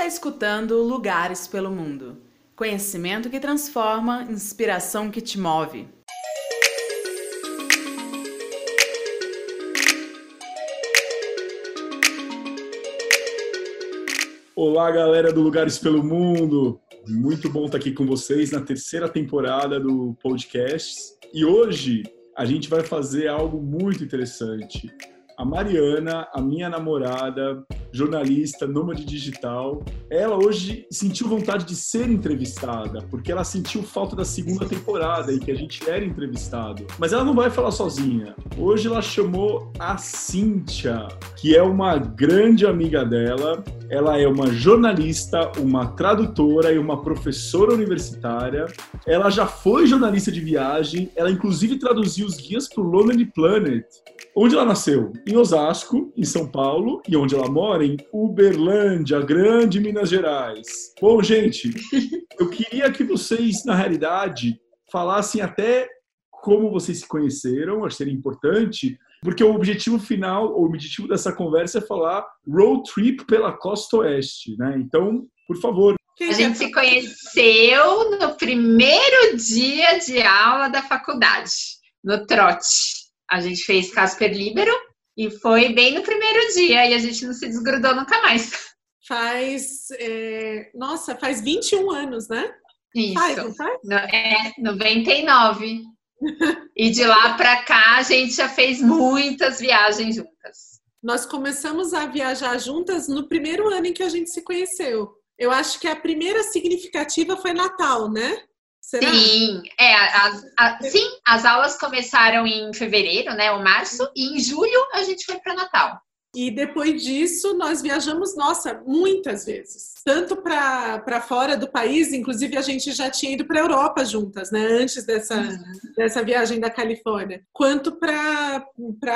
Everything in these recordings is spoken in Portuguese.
está escutando Lugares pelo Mundo. Conhecimento que transforma, inspiração que te move. Olá, galera do Lugares pelo Mundo. Muito bom estar aqui com vocês na terceira temporada do podcast. E hoje a gente vai fazer algo muito interessante. A Mariana, a minha namorada, jornalista, nômade digital, ela hoje sentiu vontade de ser entrevistada, porque ela sentiu falta da segunda temporada e que a gente era entrevistado. Mas ela não vai falar sozinha. Hoje ela chamou a Cíntia, que é uma grande amiga dela. Ela é uma jornalista, uma tradutora e uma professora universitária. Ela já foi jornalista de viagem, ela inclusive traduziu os guias para o Lonely Planet. Onde ela nasceu? Em Osasco, em São Paulo, e onde ela mora? Em Uberlândia, grande Minas Gerais. Bom, gente, eu queria que vocês, na realidade, falassem até como vocês se conheceram, acho que seria importante, porque o objetivo final, o objetivo dessa conversa é falar road trip pela costa oeste, né? Então, por favor. A gente se conheceu no primeiro dia de aula da faculdade, no trote. A gente fez Casper Libero e foi bem no primeiro dia e a gente não se desgrudou nunca mais. Faz, é... nossa, faz 21 anos, né? Isso. Faz, não faz? É, 99. e de lá para cá a gente já fez muitas viagens juntas. Nós começamos a viajar juntas no primeiro ano em que a gente se conheceu. Eu acho que a primeira significativa foi Natal, né? Será? Sim, é, as, a, sim, as aulas começaram em fevereiro, né, ou março, e em julho a gente foi para Natal. E depois disso, nós viajamos, nossa, muitas vezes. Tanto para fora do país, inclusive a gente já tinha ido para a Europa juntas, né? Antes dessa, uhum. dessa viagem da Califórnia. Quanto para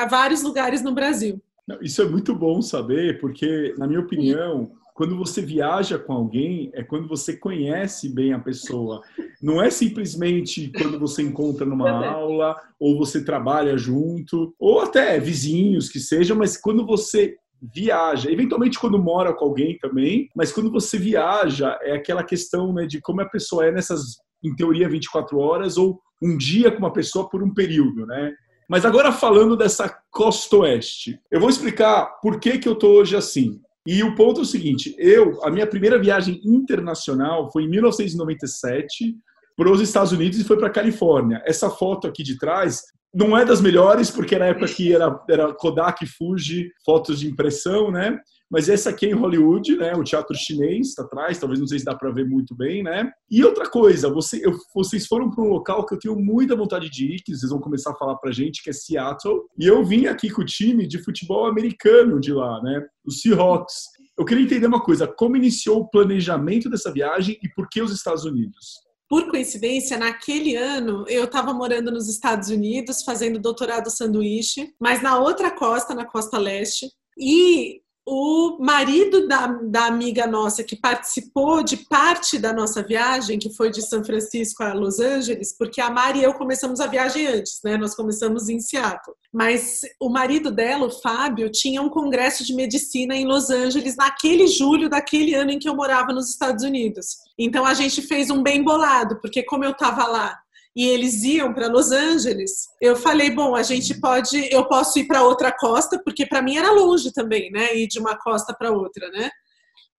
vários lugares no Brasil. Isso é muito bom saber, porque, na minha opinião, quando você viaja com alguém, é quando você conhece bem a pessoa. Não é simplesmente quando você encontra numa aula, ou você trabalha junto, ou até vizinhos que sejam, mas quando você viaja, eventualmente quando mora com alguém também, mas quando você viaja, é aquela questão né, de como a pessoa é nessas, em teoria, 24 horas, ou um dia com uma pessoa por um período, né? Mas agora falando dessa costa oeste, eu vou explicar por que, que eu tô hoje assim. E o ponto é o seguinte: eu, a minha primeira viagem internacional foi em 1997 para os Estados Unidos e foi para a Califórnia. Essa foto aqui de trás não é das melhores, porque na época que era, era Kodak Fuji, fotos de impressão, né? Mas essa aqui é em Hollywood, né? O teatro chinês está atrás, talvez não sei se dá para ver muito bem, né? E outra coisa, você, eu, vocês foram para um local que eu tenho muita vontade de ir, que vocês vão começar a falar para gente, que é Seattle. E eu vim aqui com o time de futebol americano de lá, né? O Seahawks. Eu queria entender uma coisa: como iniciou o planejamento dessa viagem e por que os Estados Unidos? Por coincidência, naquele ano eu estava morando nos Estados Unidos, fazendo doutorado sanduíche, mas na outra costa, na costa leste. E o marido da, da amiga nossa que participou de parte da nossa viagem, que foi de São Francisco a Los Angeles, porque a Mari e eu começamos a viagem antes, né? Nós começamos em Seattle. Mas o marido dela, o Fábio, tinha um congresso de medicina em Los Angeles naquele julho daquele ano em que eu morava nos Estados Unidos. Então a gente fez um bem bolado, porque como eu estava lá e eles iam para Los Angeles, eu falei, bom, a gente pode, eu posso ir para outra costa, porque para mim era longe também, né, ir de uma costa para outra, né?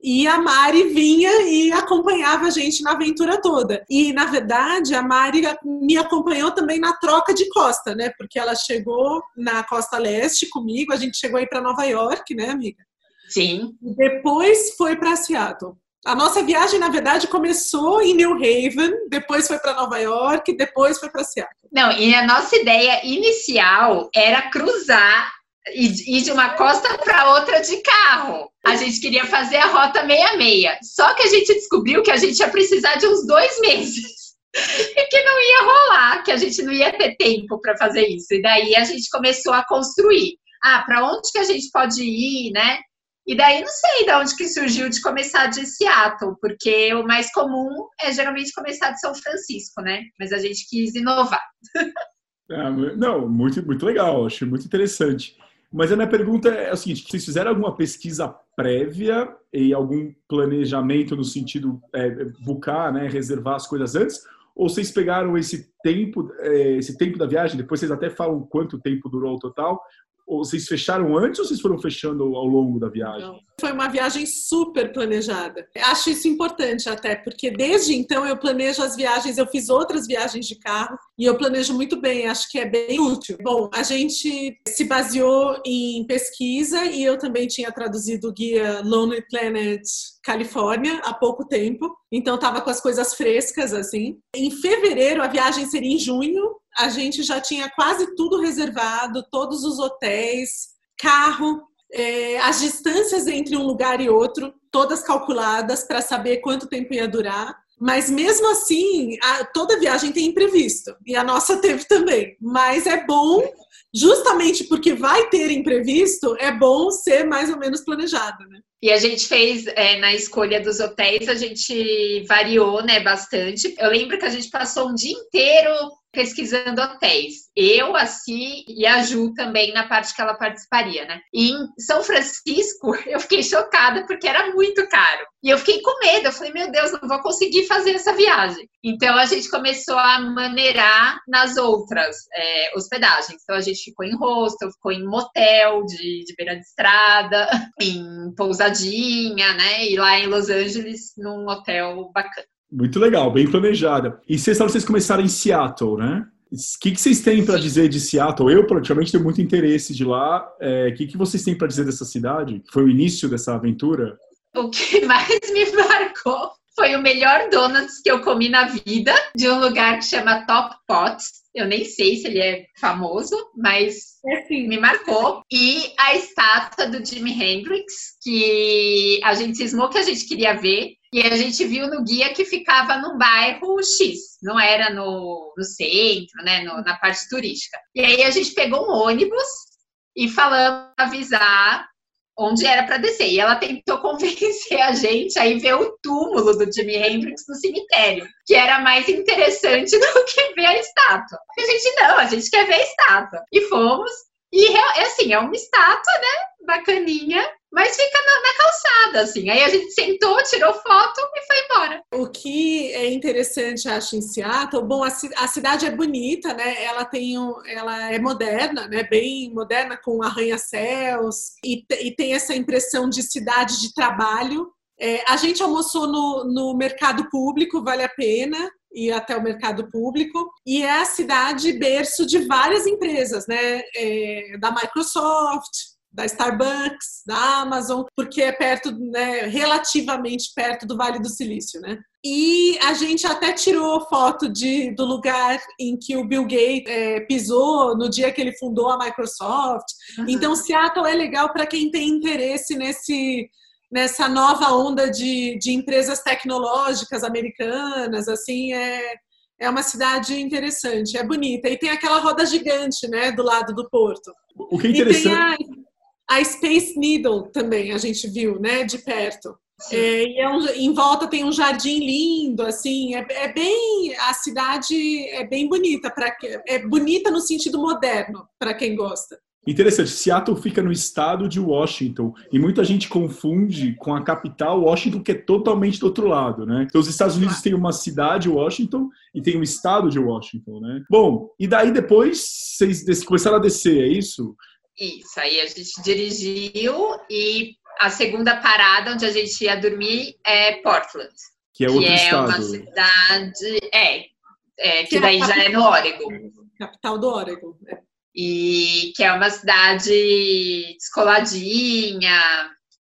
E a Mari vinha e acompanhava a gente na aventura toda. E, na verdade, a Mari me acompanhou também na troca de costa, né? Porque ela chegou na costa leste comigo, a gente chegou aí para Nova York, né, amiga? Sim. E depois foi para Seattle. A nossa viagem, na verdade, começou em New Haven, depois foi para Nova York, depois foi para Seattle. Não, e a nossa ideia inicial era cruzar e ir de uma costa para outra de carro. A gente queria fazer a rota 66. Só que a gente descobriu que a gente ia precisar de uns dois meses. E que não ia rolar, que a gente não ia ter tempo para fazer isso. E daí a gente começou a construir. Ah, para onde que a gente pode ir, né? E daí não sei de onde que surgiu de começar de Seattle, porque o mais comum é geralmente começar de São Francisco, né? Mas a gente quis inovar. É, não, muito, muito legal, achei muito interessante. Mas a minha pergunta é a seguinte: vocês fizeram alguma pesquisa prévia e algum planejamento no sentido é, bucar, né, reservar as coisas antes? Ou vocês pegaram esse tempo, é, esse tempo da viagem? Depois vocês até falam quanto tempo durou o total. Ou vocês fecharam antes ou vocês foram fechando ao longo da viagem? Não, foi uma viagem super planejada. Acho isso importante até, porque desde então eu planejo as viagens, eu fiz outras viagens de carro e eu planejo muito bem, acho que é bem útil. Bom, a gente se baseou em pesquisa e eu também tinha traduzido o guia Lonely Planet Califórnia há pouco tempo, então estava com as coisas frescas assim. Em fevereiro a viagem seria em junho, a gente já tinha quase tudo reservado, todos os hotéis, carro, é, as distâncias entre um lugar e outro, todas calculadas para saber quanto tempo ia durar. Mas mesmo assim, a, toda viagem tem imprevisto e a nossa teve também. Mas é bom, justamente porque vai ter imprevisto, é bom ser mais ou menos planejado, né? E a gente fez é, na escolha dos hotéis, a gente variou, né, bastante. Eu lembro que a gente passou um dia inteiro pesquisando hotéis. Eu, a Si e a Ju também na parte que ela participaria, né? E em São Francisco, eu fiquei chocada porque era muito caro. E eu fiquei com medo, eu falei, meu Deus, não vou conseguir fazer essa viagem. Então a gente começou a maneirar nas outras é, hospedagens. Então a gente ficou em hostel, ficou em motel de, de beira de estrada, em pousadinha, né? E lá em Los Angeles, num hotel bacana. Muito legal, bem planejada. E vocês vocês começaram em Seattle, né? O que, que vocês têm para dizer de Seattle? Eu, praticamente, tenho muito interesse de lá. O é, que, que vocês têm para dizer dessa cidade? Foi o início dessa aventura? O que mais me marcou foi o melhor donuts que eu comi na vida, de um lugar que chama Top Pots. Eu nem sei se ele é famoso, mas é me marcou. E a estátua do Jimi Hendrix, que a gente cismou que a gente queria ver. E a gente viu no guia que ficava no bairro X, não era no, no centro, né, no, na parte turística. E aí a gente pegou um ônibus e falamos avisar onde era para descer. E ela tentou convencer a gente a ir ver o túmulo do Jimi Hendrix no cemitério, que era mais interessante do que ver a estátua. A gente, não, a gente quer ver a estátua. E fomos. E é assim, é uma estátua, né? Bacaninha, mas fica na, na, calçada, assim. Aí a gente sentou, tirou foto e foi embora. O que é interessante, acho, em Seattle, bom, a, a cidade é bonita, né? Ela tem um, ela é moderna, né? Bem moderna, com arranha-céus, e, e tem essa impressão de cidade de trabalho. É, a gente almoçou no, no mercado público, vale a pena ir até o mercado público e é a cidade berço de várias empresas, né? É, da Microsoft, da Starbucks, da Amazon, porque é perto, né, relativamente perto do Vale do Silício, né? E a gente até tirou foto de, do lugar em que o Bill Gates é, pisou no dia que ele fundou a Microsoft. Uhum. Então, Seattle é legal para quem tem interesse nesse nessa nova onda de, de empresas tecnológicas americanas, assim, é, é uma cidade interessante, é bonita. E tem aquela roda gigante, né, do lado do porto. O que é interessante... A Space Needle também a gente viu, né, de perto. É, e é um, em volta tem um jardim lindo, assim, é, é, bem a cidade é bem bonita para é bonita no sentido moderno para quem gosta. Interessante, Seattle fica no estado de Washington e muita gente confunde com a capital Washington, que é totalmente do outro lado, né? Então, os Estados Unidos têm uma cidade, Washington, e tem um estado de Washington, né? Bom, e daí depois vocês começaram a descer, é isso? Isso, aí a gente dirigiu e a segunda parada onde a gente ia dormir é Portland. Que é outro que é estado. uma cidade. É, é que, que é daí é já é no Oregon. Capital do Oregon. É. E que é uma cidade descoladinha,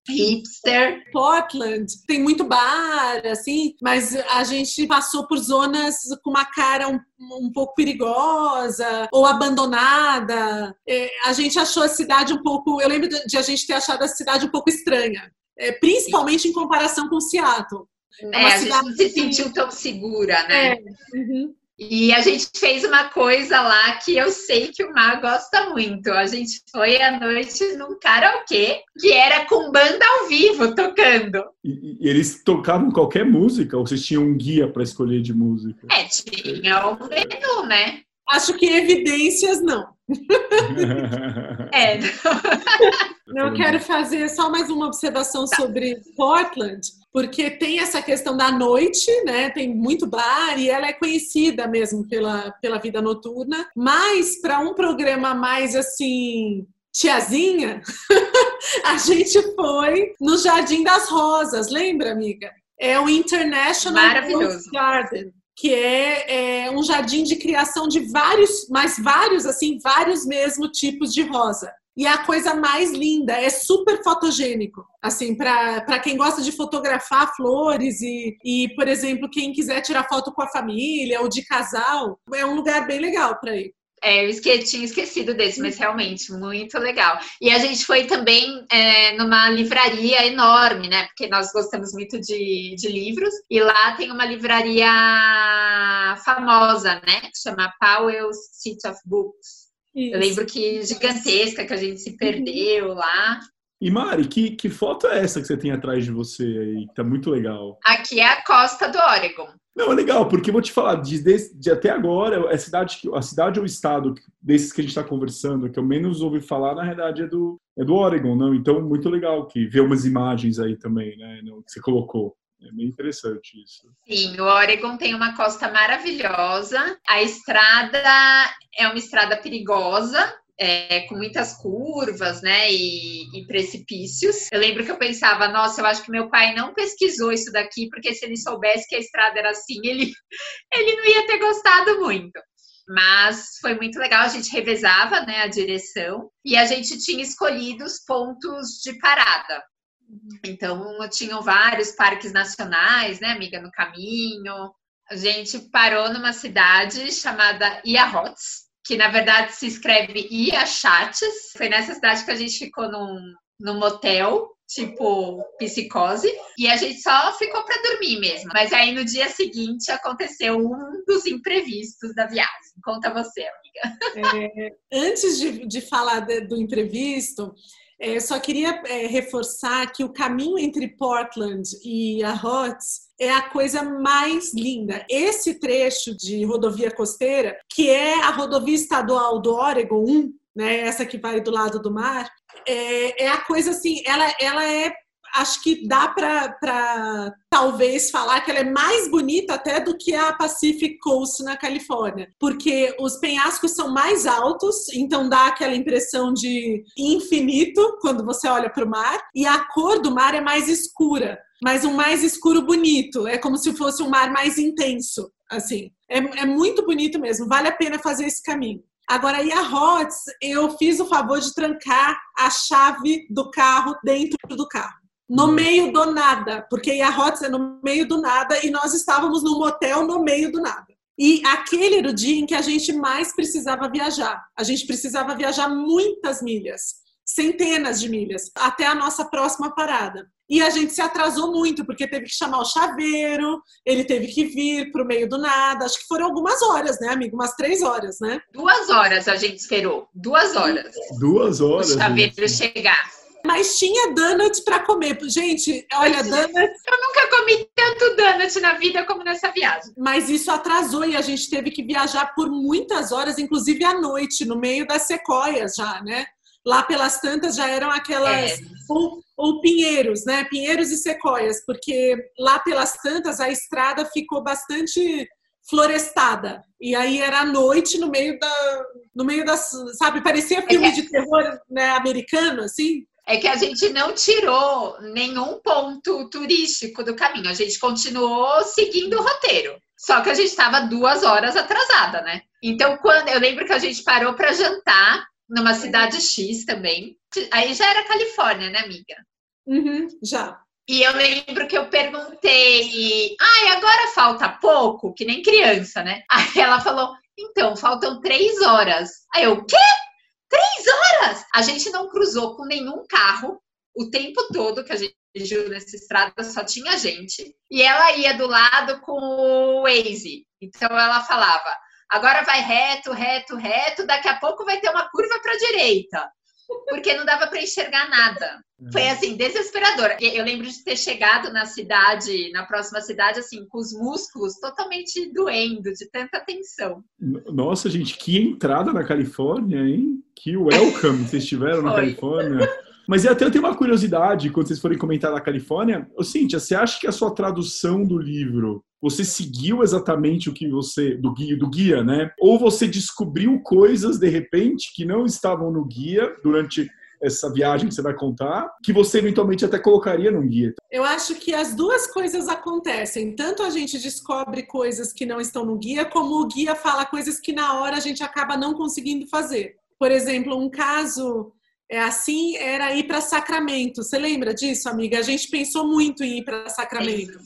hipster. Portland tem muito bar, assim, mas a gente passou por zonas com uma cara um, um pouco perigosa ou abandonada. É, a gente achou a cidade um pouco. Eu lembro de a gente ter achado a cidade um pouco estranha, é, principalmente Sim. em comparação com Seattle. É, é a cidade... gente não se sentiu tão segura, né? É. Uhum. E a gente fez uma coisa lá que eu sei que o Mar gosta muito. A gente foi à noite num karaokê que era com banda ao vivo tocando. E, e eles tocavam qualquer música ou vocês tinham um guia para escolher de música? É, tinha o um menu, né? Acho que evidências não. É. Eu quero fazer só mais uma observação sobre Portland, porque tem essa questão da noite, né? Tem muito bar e ela é conhecida mesmo pela, pela vida noturna. Mas para um programa mais assim tiazinha, a gente foi no Jardim das Rosas, lembra, amiga? É o International Rose Garden que é, é, um jardim de criação de vários, mas vários, assim, vários mesmo tipos de rosa. E é a coisa mais linda, é super fotogênico. Assim, para quem gosta de fotografar flores e, e, por exemplo, quem quiser tirar foto com a família ou de casal, é um lugar bem legal para ir. É, eu esque tinha esquecido desse, mas realmente muito legal. E a gente foi também é, numa livraria enorme, né? Porque nós gostamos muito de, de livros. E lá tem uma livraria famosa, né? Que chama Powell's City of Books. Isso. Eu lembro que gigantesca, que a gente se perdeu lá. E Mari, que, que foto é essa que você tem atrás de você aí? Tá muito legal. Aqui é a costa do Oregon. Não, é legal, porque eu vou te falar, de, de, de até agora, a cidade, a cidade ou estado desses que a gente está conversando, que eu menos ouvi falar, na realidade, é do, é do Oregon, não? Então, muito legal que ver umas imagens aí também, né? Que você colocou. É bem interessante isso. Sim, o Oregon tem uma costa maravilhosa. A estrada é uma estrada perigosa, é, com muitas curvas, né, e, e, precipícios. Eu lembro que eu pensava, nossa, eu acho que meu pai não pesquisou isso daqui, porque se ele soubesse que a estrada era assim, ele, ele não ia ter gostado muito. Mas foi muito legal, a gente revezava, né, a direção, e a gente tinha escolhido os pontos de parada. Então, tinham vários parques nacionais, né, amiga, no caminho. A gente parou numa cidade chamada Iahots, que na verdade se escreve Iachates. Foi nessa cidade que a gente ficou num, num motel, tipo psicose, e a gente só ficou para dormir mesmo. Mas aí no dia seguinte aconteceu um dos imprevistos da viagem. Conta você, amiga. É, antes de, de falar de, do imprevisto, é, só queria é, reforçar que o caminho entre Portland e a Hotz é a coisa mais linda. Esse trecho de rodovia costeira, que é a rodovia estadual do Oregon 1, né, essa que vai do lado do mar, é, é a coisa assim, ela, ela é acho que dá para talvez falar que ela é mais bonita até do que a Pacific Coast na Califórnia, porque os penhascos são mais altos, então dá aquela impressão de infinito quando você olha para o mar, e a cor do mar é mais escura, mas um mais escuro bonito, é como se fosse um mar mais intenso, assim. É, é muito bonito mesmo, vale a pena fazer esse caminho. Agora, aí a HOTS, eu fiz o favor de trancar a chave do carro dentro do carro no meio do nada, porque a rota é no meio do nada e nós estávamos num motel no meio do nada. E aquele era o dia em que a gente mais precisava viajar. A gente precisava viajar muitas milhas, centenas de milhas, até a nossa próxima parada. E a gente se atrasou muito, porque teve que chamar o chaveiro, ele teve que vir para o meio do nada. Acho que foram algumas horas, né, amigo? Umas três horas, né? Duas horas a gente esperou. Duas horas. Duas horas. O chaveiro gente. chegar. Mas tinha donut para comer. Gente, olha, donut. Eu nunca comi tanto donut na vida como nessa viagem. Mas isso atrasou e a gente teve que viajar por muitas horas, inclusive à noite, no meio das sequoias já, né? Lá pelas tantas já eram aquelas. É. Ou, ou pinheiros, né? Pinheiros e sequoias, porque lá pelas tantas a estrada ficou bastante florestada. E aí era à noite no meio da no meio das, sabe, parecia filme é de terror, né, americano assim é que a gente não tirou nenhum ponto turístico do caminho. A gente continuou seguindo o roteiro. Só que a gente estava duas horas atrasada, né? Então, quando eu lembro que a gente parou para jantar numa cidade X também. Aí já era Califórnia, né, amiga? Uhum, já. E eu lembro que eu perguntei, ai, ah, agora falta pouco, que nem criança, né? Aí ela falou, então, faltam três horas. Aí eu, o quê? A gente não cruzou com nenhum carro o tempo todo que a gente viu nessa estrada, só tinha gente. E ela ia do lado com o Waze. Então ela falava: agora vai reto, reto, reto, daqui a pouco vai ter uma curva para a direita. Porque não dava para enxergar nada. Foi É. assim, desesperador. Eu lembro de ter chegado na cidade, na próxima cidade, assim, com os músculos totalmente doendo, de tanta tensão. Nossa, gente, que entrada na Califórnia, hein? Que welcome vocês tiveram na. Califórnia. Mas eu até tenho uma curiosidade, quando vocês forem comentar na Califórnia. Ô, Cíntia, você acha que a sua tradução do livro, você seguiu exatamente o que você, do guia, do guia, né? Ou você descobriu coisas, de repente, que não estavam no guia durante essa viagem que você vai contar, que você eventualmente até colocaria num guia? Eu acho que as duas coisas acontecem. Tanto a gente descobre coisas que não estão no guia, como o guia fala coisas que na hora a gente acaba não conseguindo fazer. Por exemplo, um caso é assim era ir para Sacramento. Você lembra disso, amiga? A gente pensou muito em ir para Sacramento,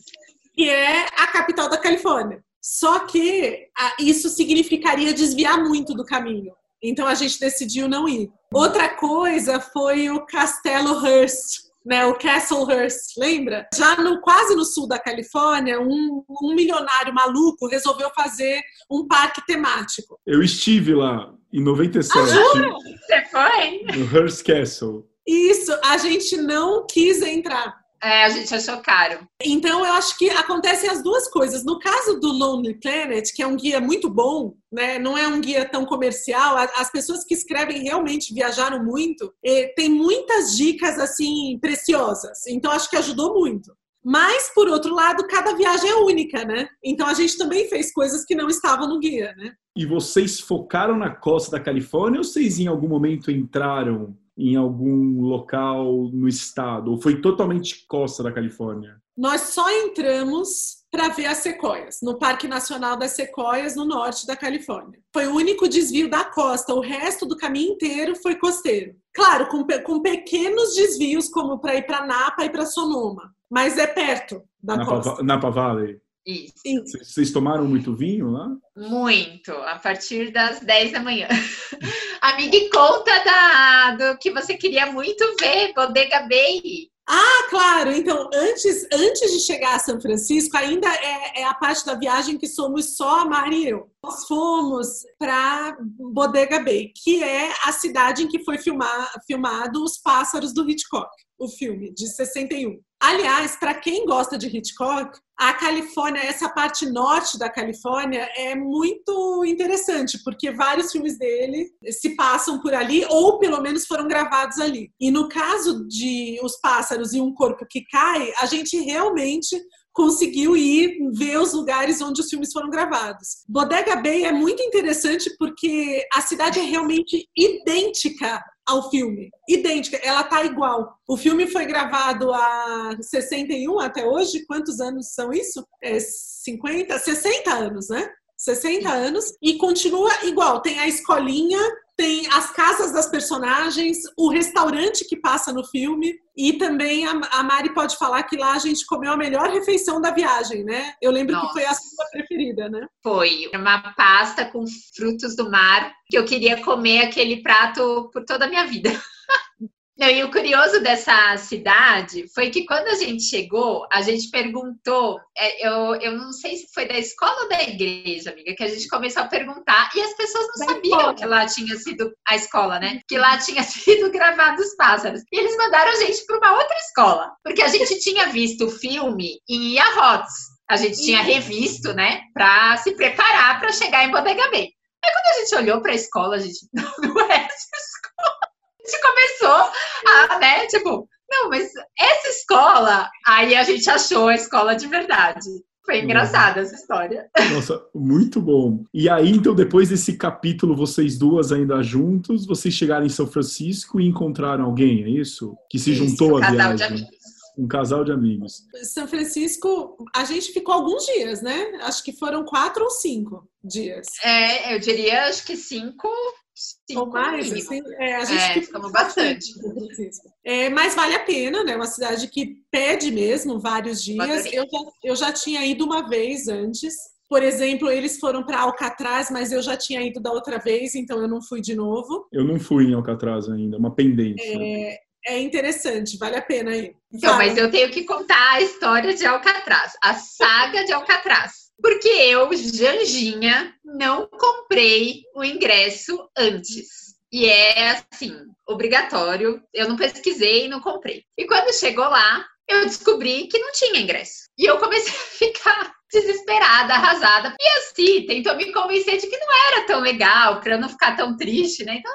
que é a capital da Califórnia. Só que isso significaria desviar muito do caminho. Então a gente decidiu não ir. Outra coisa foi o Castelo Hearst, né, o Castle Hearst, lembra? Já no quase no sul da Califórnia, um, um milionário maluco resolveu fazer um parque temático. Eu estive lá em 97, Você foi? no Hearst Castle. Isso, a gente não quis entrar. É, a gente achou caro. Então, eu acho que acontecem as duas coisas. No caso do Lonely Planet, que é um guia muito bom, né? não é um guia tão comercial, as pessoas que escrevem realmente viajaram muito, e tem muitas dicas assim preciosas. Então, acho que ajudou muito. Mas, por outro lado, cada viagem é única, né? Então, a gente também fez coisas que não estavam no guia, né? E vocês focaram na costa da Califórnia ou vocês em algum momento entraram em algum local no estado? Ou foi totalmente costa da Califórnia? Nós só entramos para ver as sequoias, no Parque Nacional das Sequoias, no norte da Califórnia. Foi o único desvio da costa, o resto do caminho inteiro foi costeiro. Claro, com, com pequenos desvios, como para ir para Napa e para Sonoma, mas é perto da Napa, costa. Napa Valley? Isso. Vocês- Vocês tomaram muito vinho lá? Muito, a partir das 10 da manhã. Amiga, e conta da, do que você queria muito ver, Bodega Bay. Ah, claro. Então, antes, antes de chegar a São Francisco, ainda é, é a parte da viagem que somos só a Mari e eu. Nós fomos para Bodega Bay, que é a cidade em que foi filmar, filmado Os Pássaros do Hitchcock, o filme de 61. Aliás, para quem gosta de Hitchcock, a Califórnia, essa parte norte da Califórnia é muito interessante, porque vários filmes dele se passam por ali, ou pelo menos foram gravados ali. E no caso de Os Pássaros e Um Corpo que Cai, a gente realmente conseguiu ir ver os lugares onde os filmes foram gravados. Bodega Bay é muito interessante porque a cidade é realmente idêntica ao filme. Idêntica, ela tá igual. O filme foi gravado há 61 até hoje. Quantos anos são isso? É 50, 60 anos, né? 60 anos e continua igual. Tem a escolinha, tem as casas das personagens, o restaurante que passa no filme e também a, a Mari pode falar que lá a gente comeu a melhor refeição da viagem, né? Eu lembro Nossa. que foi a sua preferida, né? Foi uma pasta com frutos do mar, que eu queria comer aquele prato por toda a minha vida. Não, e o curioso dessa cidade foi que quando a gente chegou, a gente perguntou, é, eu, eu não sei se foi da escola ou da igreja, amiga, que a gente começou a perguntar e as pessoas não Da sabiam escola. que lá tinha sido a escola, né? Que lá tinha sido gravado os pássaros. E eles mandaram a gente para uma outra escola, porque a gente tinha visto o filme em Iahots. A gente tinha revisto, né, para se preparar para chegar em Bodega Bay. Aí quando a gente olhou para a escola, a gente não, gente começou a, né, tipo, não, mas essa escola, aí a gente achou a escola de verdade. Foi engraçada essa história. Nossa, muito bom. E aí, então, depois desse capítulo, vocês duas ainda juntos, vocês chegaram em São Francisco e encontraram alguém, é isso? Que se Isso, juntou à casal de viagem. amigos. Um casal de amigos. São Francisco, a gente ficou alguns dias, né? Acho que foram quatro ou cinco dias. É, eu diria, acho que cinco, cinco ou mais, assim, é, a gente É, ficamos bastante. É, mas vale a pena, né? Uma cidade que pede mesmo vários dias. Eu já, eu já tinha ido uma vez antes. Por exemplo, eles foram para Alcatraz, mas eu já tinha ido da outra vez, então eu não fui de novo. Eu não fui em Alcatraz ainda, uma pendência. É interessante, vale a pena ir. Então, mas eu tenho que contar a história de Alcatraz, a saga de Alcatraz. Porque eu, Janjinha, não comprei o ingresso antes. e é assim, obrigatório. Eu não pesquisei e não comprei. E quando chegou lá, eu descobri que não tinha ingresso. E eu comecei a ficar desesperada, arrasada. E assim, tentou me convencer de que não era tão legal, para eu não ficar tão triste, né? Então,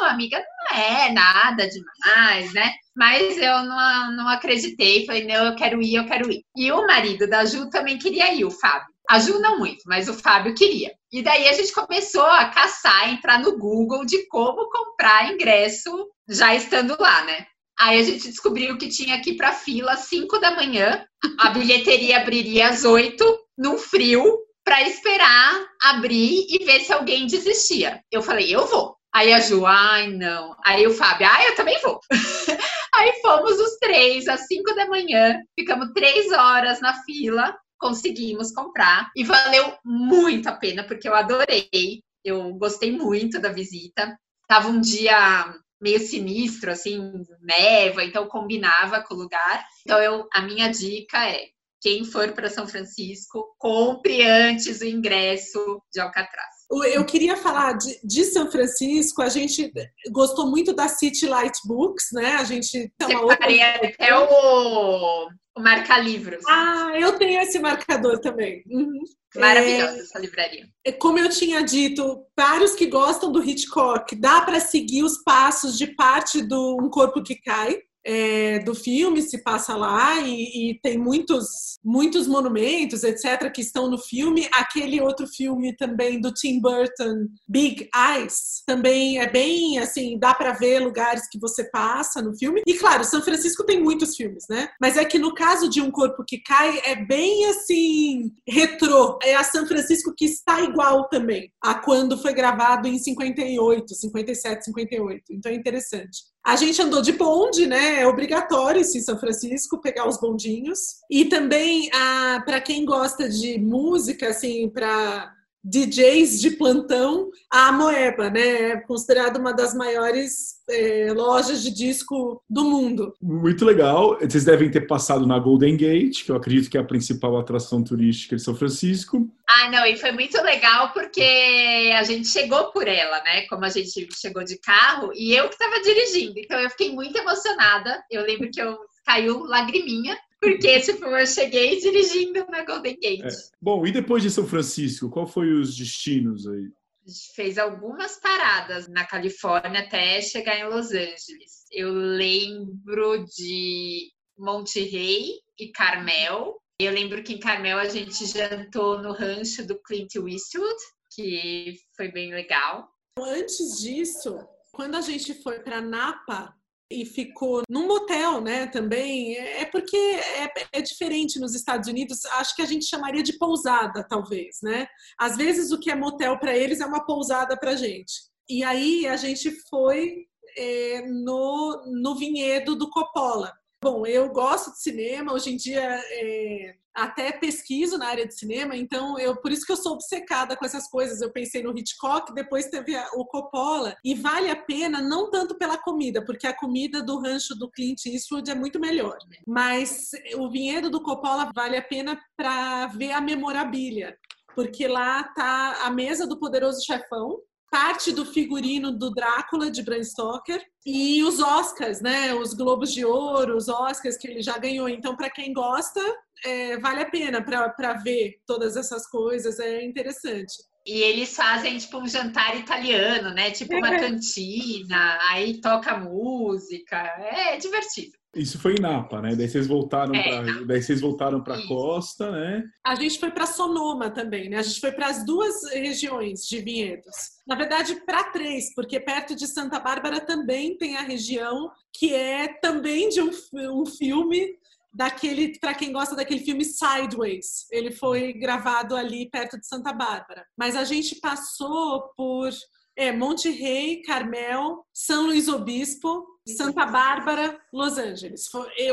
não, amiga, não é nada demais, né? Mas eu não, não acreditei, falei, não, eu quero ir, eu quero ir. E o marido da Ju também queria ir, o Fábio. A Ju não muito, mas o Fábio queria. E daí a gente começou a caçar, entrar no Google de como comprar ingresso já estando lá, né? Aí a gente descobriu que tinha ir para fila às 5 da manhã, a bilheteria abriria às 8, num frio, para esperar abrir e ver se alguém desistia. Eu falei, eu vou. Aí a Ju, ai não. Aí o Fábio, ai eu também vou. Aí fomos os três às 5 da manhã, ficamos três horas na fila, conseguimos comprar e valeu muito a pena, porque eu adorei. Eu gostei muito da visita. Tava um dia meio sinistro, assim, neva, então combinava com o lugar. Então, eu, a minha dica é: quem for para São Francisco, compre antes o ingresso de Alcatraz. Eu queria falar de, de, São Francisco, a gente gostou muito da City Light Books, né? A gente tem uma outra... até o, o marca-livros. Ah, eu tenho esse marcador também. Uhum. Maravilhosa é, essa livraria. É, como eu tinha dito, para os que gostam do Hitchcock, dá para seguir os passos de parte do Um Corpo que Cai é, do filme se passa lá e, e, tem muitos, muitos monumentos, etc., que estão no filme. Aquele outro filme também do Tim Burton, Big Eyes, também é bem assim, dá para ver lugares que você passa no filme. E claro, São Francisco tem muitos filmes, né? Mas é que no caso de Um Corpo que Cai, é bem assim, retrô. É a São Francisco que está igual também a quando foi gravado em 58, 57, 58. Então é interessante. A gente andou de bonde, né? É obrigatório em São Francisco pegar os bondinhos. E também, ah, para quem gosta de música, assim, para DJs de plantão, a Moeba, né? É considerada uma das maiores é, lojas de disco do mundo. Muito legal. Vocês devem ter passado na Golden Gate, que eu acredito que é a principal atração turística de São Francisco. Ah, não, e foi muito legal porque a gente chegou por ela, né? Como a gente chegou de carro e eu que estava dirigindo. Então eu fiquei muito emocionada. Eu lembro que eu caiu lagriminha porque, tipo, eu cheguei dirigindo na Golden Gate. É. Bom, e depois de São Francisco, qual foi os destinos aí? A gente fez algumas paradas na Califórnia até chegar em Los Angeles. Eu lembro de Monte Rey e Carmel. Eu lembro que em Carmel a gente jantou no rancho do Clint Eastwood, que foi bem legal. Antes disso, quando a gente foi para Napa, e ficou num motel, né? Também é porque é, é, diferente nos Estados Unidos. Acho que a gente chamaria de pousada, talvez, né? Às vezes o que é motel para eles é uma pousada para gente. E aí a gente foi é, no, no vinhedo do Coppola. Bom, eu gosto de cinema. Hoje em dia é, até pesquiso na área de cinema, então eu por isso que eu sou obcecada com essas coisas. Eu pensei no Hitchcock, depois teve o Coppola e vale a pena não tanto pela comida, porque a comida do rancho do Clint Eastwood é muito melhor, mas o vinhedo do Coppola vale a pena para ver a memorabilia, porque lá tá a mesa do poderoso chefão, parte do figurino do Drácula de Bram Stoker e os Oscars, né? Os Globos de Ouro, os Oscars que ele já ganhou. Então, para quem gosta, é, vale a pena para ver todas essas coisas, é interessante. E eles fazem tipo um jantar italiano, né? Tipo uma é. cantina, aí toca música, é divertido. Isso foi em Napa, né? Daí vocês voltaram é, para, daí vocês voltaram para a costa, né? A gente foi para Sonoma também, né? A gente foi para as duas regiões de vinhedos. Na verdade, para três, porque perto de Santa Bárbara também tem a região que é também de um, um filme daquele, para quem gosta daquele filme Sideways. Ele foi gravado ali perto de Santa Bárbara. Mas a gente passou por é, Monte Rey, Carmel, São Luís Obispo, Santa Bárbara, Los Angeles.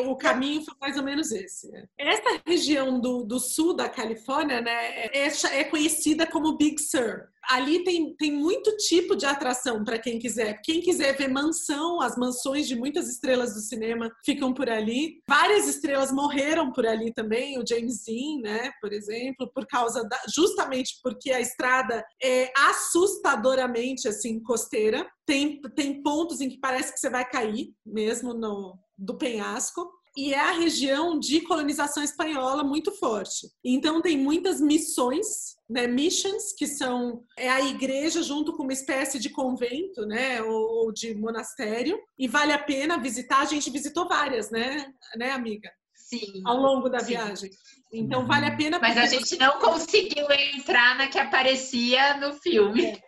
O caminho foi mais ou menos esse. Essa região do, do sul da Califórnia né, é, é conhecida como Big Sur. Ali tem, tem muito tipo de atração para quem quiser. Quem quiser ver mansão, as mansões de muitas estrelas do cinema ficam por ali. Várias estrelas morreram por ali também, o James Dean, né, por exemplo, por causa da, justamente porque a estrada é assustadoramente assim costeira. Tem, tem pontos em que parece que você vai cair mesmo no do penhasco e é a região de colonização espanhola muito forte. Então tem muitas missões, né, missions, que são é a igreja junto com uma espécie de convento, né, ou, ou de monastério, e vale a pena visitar. A gente visitou várias, né, né, amiga? Sim. Ao longo da sim. viagem. Então vale a pena. Mas a gente não conseguiu entrar na que aparecia no filme. É.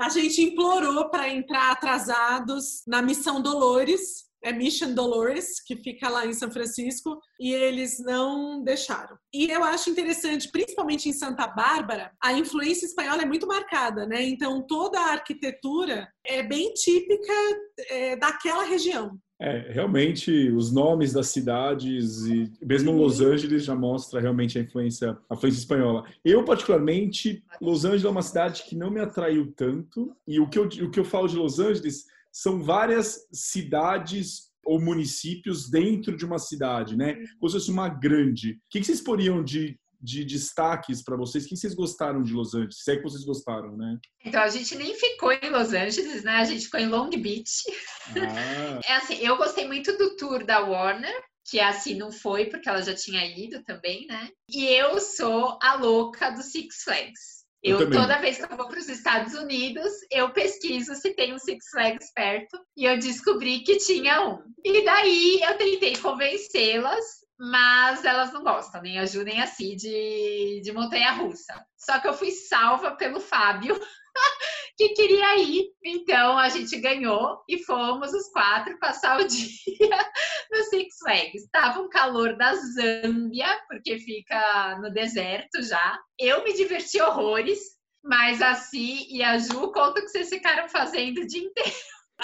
A gente implorou para entrar atrasados na Missão Dolores, é Mission Dolores, que fica lá em São Francisco, e eles não deixaram. E eu acho interessante, principalmente em Santa Bárbara, a influência espanhola é muito marcada, né? Então toda a arquitetura é bem típica é, daquela região. É, realmente, os nomes das cidades e mesmo uhum. Los Angeles já mostra realmente a influência, a influência espanhola. Eu, particularmente, Los Angeles é uma cidade que não me atraiu tanto. E o que eu, o que eu falo de Los Angeles são várias cidades ou municípios dentro de uma cidade, né? Como se fosse uma grande. O que vocês poriam de, de destaques para vocês? O que vocês gostaram de Los Angeles? Se é que vocês gostaram, né? Então, a gente nem ficou em Los Angeles, né? A gente ficou em Long Beach. Ah. É assim, eu gostei muito do tour da Warner, que assim não foi, porque ela já tinha ido também, né? E eu sou a louca do Six Flags. Eu, eu toda vez que eu vou para os Estados Unidos, eu pesquiso se tem um Six Flags perto e eu descobri que tinha um. E daí eu tentei convencê-las, mas elas não gostam, nem a Ju nem a Cid de, de montanha-russa. Só que eu fui salva pelo Fábio, que queria ir. Então a gente ganhou e fomos os quatro passar o dia Six Flags. Estava um calor da Zâmbia, porque fica no deserto já. Eu me diverti horrores, mas a Si e a Ju conta que vocês ficaram fazendo o dia inteiro.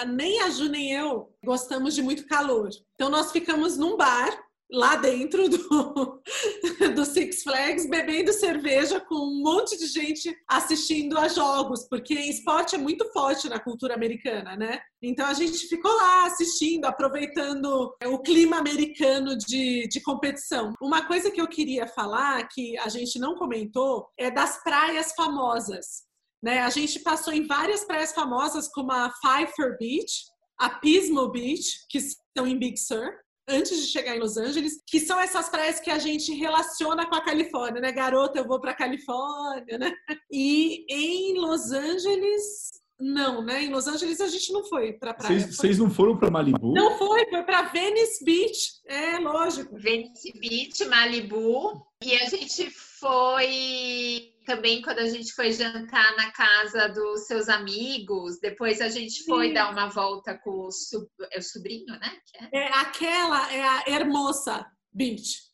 Nem a Ju nem eu gostamos de muito calor. Então nós ficamos num bar lá dentro do, do Six Flags bebendo cerveja com um monte de gente assistindo a jogos, porque esporte é muito forte na cultura americana, né? Então a gente ficou lá assistindo, aproveitando o clima americano de, de competição. Uma coisa que eu queria falar, que a gente não comentou, é das praias famosas. Né? A gente passou em várias praias famosas, como a Pfeiffer Beach, a Pismo Beach, que estão em Big Sur, antes de chegar em Los Angeles, que são essas praias que a gente relaciona com a Califórnia, né? Garota, eu vou para Califórnia, né? E em Los Angeles não, né? Em Los Angeles a gente não foi para praia. Vocês não foram para Malibu? Não foi, foi para Venice Beach. É, lógico. Venice Beach, Malibu. E a gente foi também quando a gente foi jantar na casa dos seus amigos, depois a gente foi Sim. dar uma volta com o, sub, é o sobrinho, né? É? é? aquela, é a Hermosa Beach.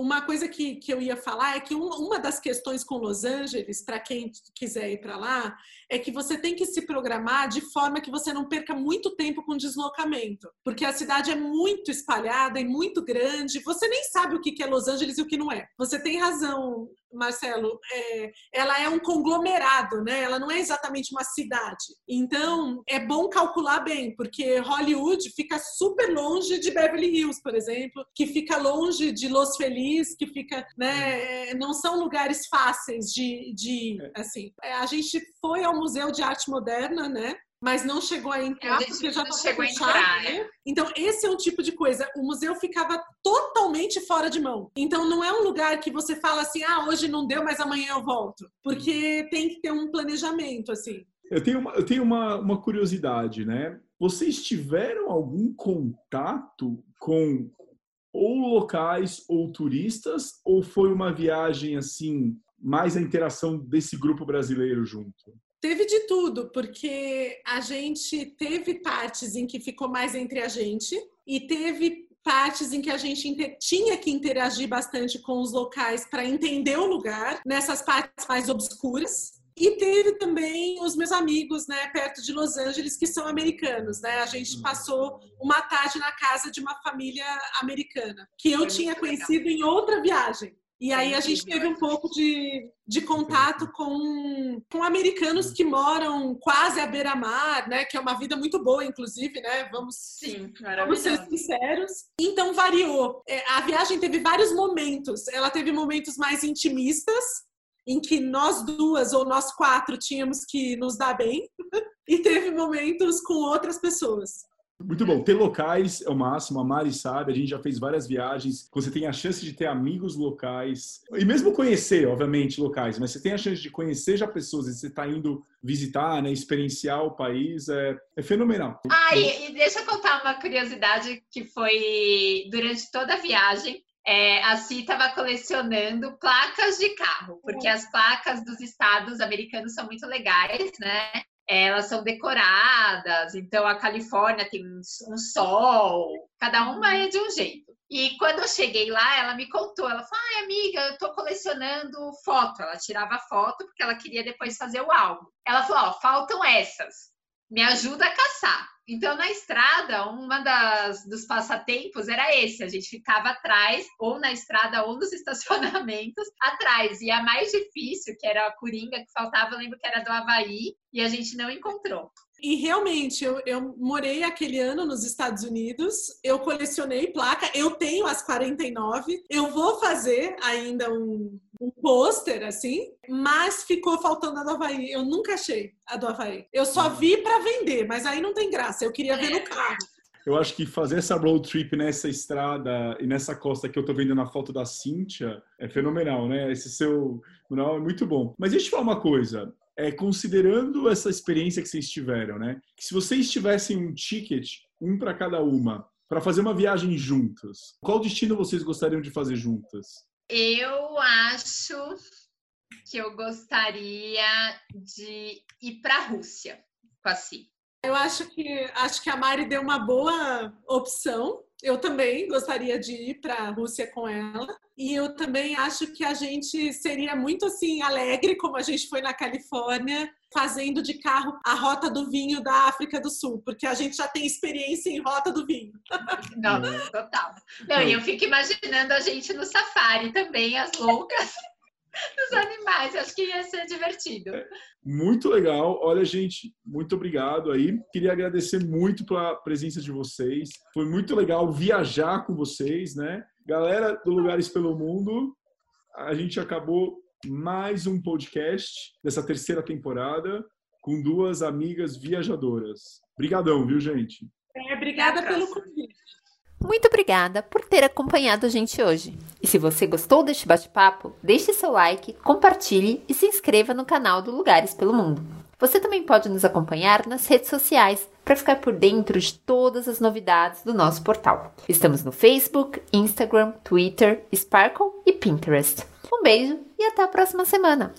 Uma coisa que, que eu ia falar é que um, uma das questões com Los Angeles, para quem quiser ir para lá, é que você tem que se programar de forma que você não perca muito tempo com deslocamento, porque a cidade é muito espalhada e muito grande, você nem sabe o que é Los Angeles e o que não é. Você tem razão, Marcelo, é, ela é um conglomerado, né? Ela não é exatamente uma cidade. Então, é bom calcular bem, porque Hollywood fica super longe de Beverly Hills, por exemplo, que fica longe de Los Feliz, que fica, né? Não são lugares fáceis de, de é. assim. É, a gente foi ao Museu de Arte Moderna, né? Mas não chegou a entrar porque já chegou a entrar, né? Então esse é um tipo de coisa. O museu ficava totalmente fora de mão. Então não é um lugar que você fala assim, ah, hoje não deu, mas amanhã eu volto, porque tem que ter um planejamento assim. Eu tenho uma, eu tenho uma, uma curiosidade, né? Vocês tiveram algum contato com ou locais ou turistas, ou foi uma viagem assim mais a interação desse grupo brasileiro junto? Teve de tudo, porque a gente teve partes em que ficou mais entre a gente e teve partes em que a gente tinha que interagir bastante com os locais para entender o lugar, nessas partes mais obscuras. E teve também os meus amigos, né, perto de Los Angeles, que são americanos, né? A gente uhum. passou uma tarde na casa de uma família americana, que eu tinha conhecido em outra viagem. E aí a gente teve um pouco de, de contato com, com americanos que moram quase à beira-mar, né? Que é uma vida muito boa, inclusive, né? Vamos, Sim, vamos ser sinceros. Então variou. É, a viagem teve vários momentos. Ela teve momentos mais intimistas, em que nós duas ou nós quatro tínhamos que nos dar bem, e teve momentos com outras pessoas. Muito bom. Ter locais é o máximo, a Mari sabe, a gente já fez várias viagens. Você tem a chance de ter amigos locais e mesmo conhecer, obviamente, locais, mas você tem a chance de conhecer já pessoas e você está indo visitar, né, experienciar o país, é, é fenomenal. Ah, e, e, deixa eu contar uma curiosidade que foi durante toda a viagem. É, a Si estava colecionando placas de carro, porque as placas dos estados americanos são muito legais, né? Elas são decoradas, então a Califórnia tem um sol, cada uma é de um jeito. E quando eu cheguei lá, ela me contou, ela falou, ai amiga, eu tô colecionando foto. Ela tirava foto porque ela queria depois fazer o álbum. Ela falou, ó, faltam essas, me ajuda a caçar. Então, na estrada, uma das dos passatempos era esse: a gente ficava atrás, ou na estrada, ou nos estacionamentos, atrás. E a mais difícil, que era a coringa que faltava, lembro que era do Havaí, e a gente não encontrou. E realmente, eu, eu morei aquele ano nos Estados Unidos, eu colecionei placa, eu tenho as 49, eu vou fazer ainda um, um pôster assim, mas ficou faltando a do Havaí. Eu nunca achei a do Havaí. Eu só vi para vender, mas aí não tem graça, eu queria ver no carro. Eu acho que fazer essa road trip nessa estrada e nessa costa que eu tô vendo na foto da Cíntia é fenomenal, né? Esse seu. Não, é muito bom. Mas deixa eu te falar uma coisa é, considerando essa experiência que vocês tiveram, né? Que se vocês tivessem um ticket, um para cada uma, para fazer uma viagem juntas, qual destino vocês gostariam de fazer juntas? Eu acho que eu gostaria de ir para a Rússia com a Si. Eu acho que acho que a Mari deu uma boa opção eu também gostaria de ir para a Rússia com ela. E eu também acho que a gente seria muito assim alegre, como a gente foi na Califórnia, fazendo de carro a rota do vinho da África do Sul, porque a gente já tem experiência em rota do vinho. Não, total. Não, e eu fico imaginando a gente no safari também, as loucas dos animais. Acho que ia ser divertido. Muito legal. Olha, gente, muito obrigado aí. Queria agradecer muito pela presença de vocês. Foi muito legal viajar com vocês, né? Galera do Lugares pelo Mundo, a gente acabou mais um podcast dessa terceira temporada com duas amigas viajadoras. Obrigadão, viu, gente? É, obrigada pelo convite. Muito obrigada por ter acompanhado a gente hoje. E se você gostou deste bate-papo, deixe seu like, compartilhe e se inscreva no canal do Lugares pelo Mundo. Você também pode nos acompanhar nas redes sociais para ficar por dentro de todas as novidades do nosso portal. Estamos no Facebook, Instagram, Twitter, Sparkle e Pinterest. Um beijo e até a próxima semana!